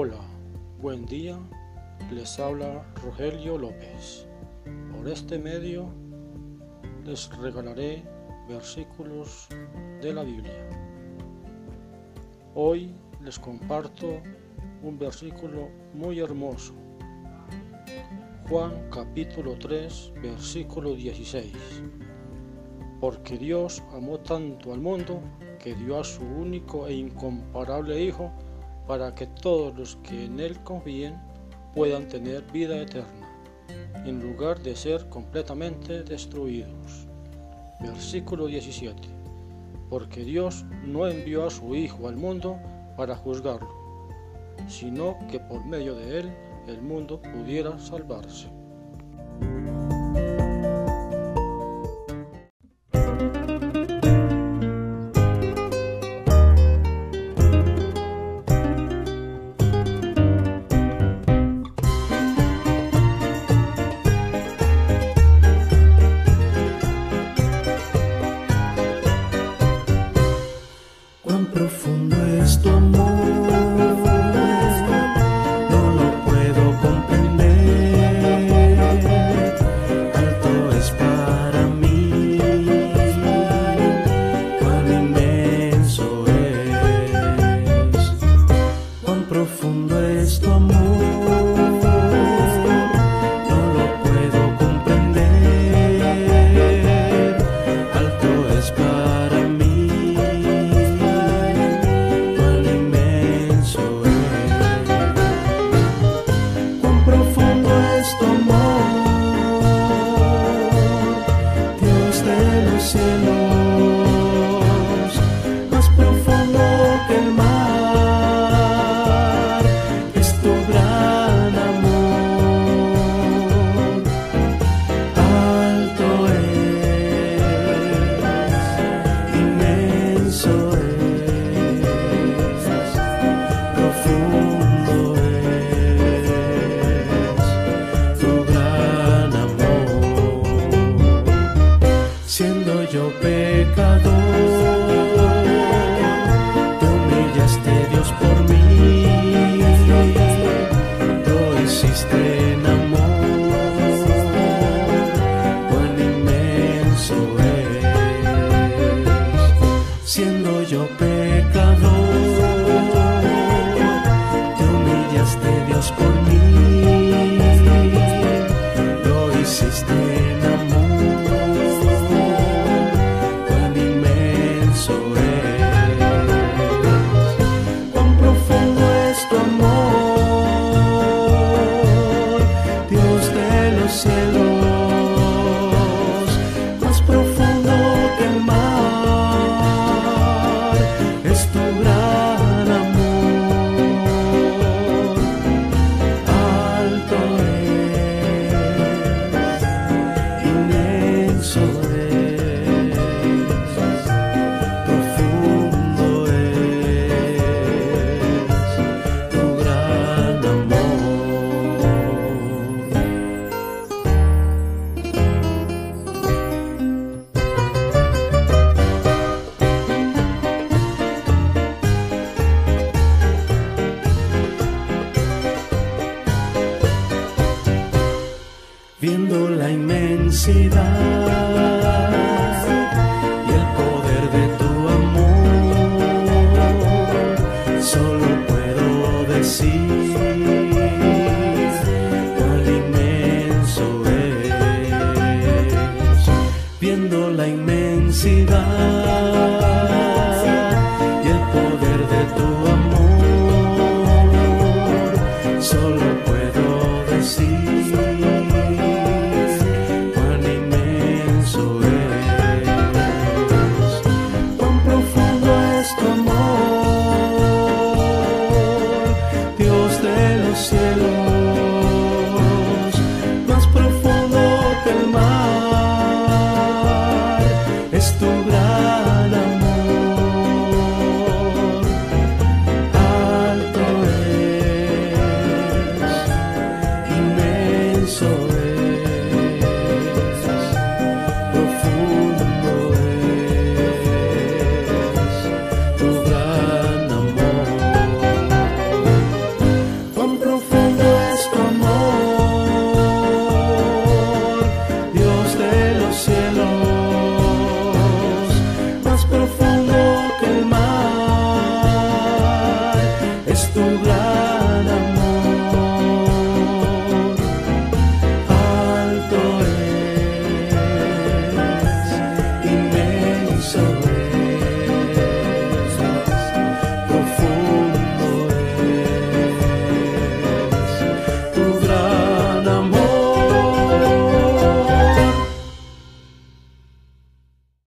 Hola, buen día, les habla Rogelio López. Por este medio les regalaré versículos de la Biblia. Hoy les comparto un versículo muy hermoso. Juan capítulo 3, versículo 16. Porque Dios amó tanto al mundo que dio a su único e incomparable Hijo para que todos los que en Él confíen puedan tener vida eterna, en lugar de ser completamente destruidos. Versículo 17. Porque Dios no envió a su Hijo al mundo para juzgarlo, sino que por medio de Él el mundo pudiera salvarse. Viendo la 滴答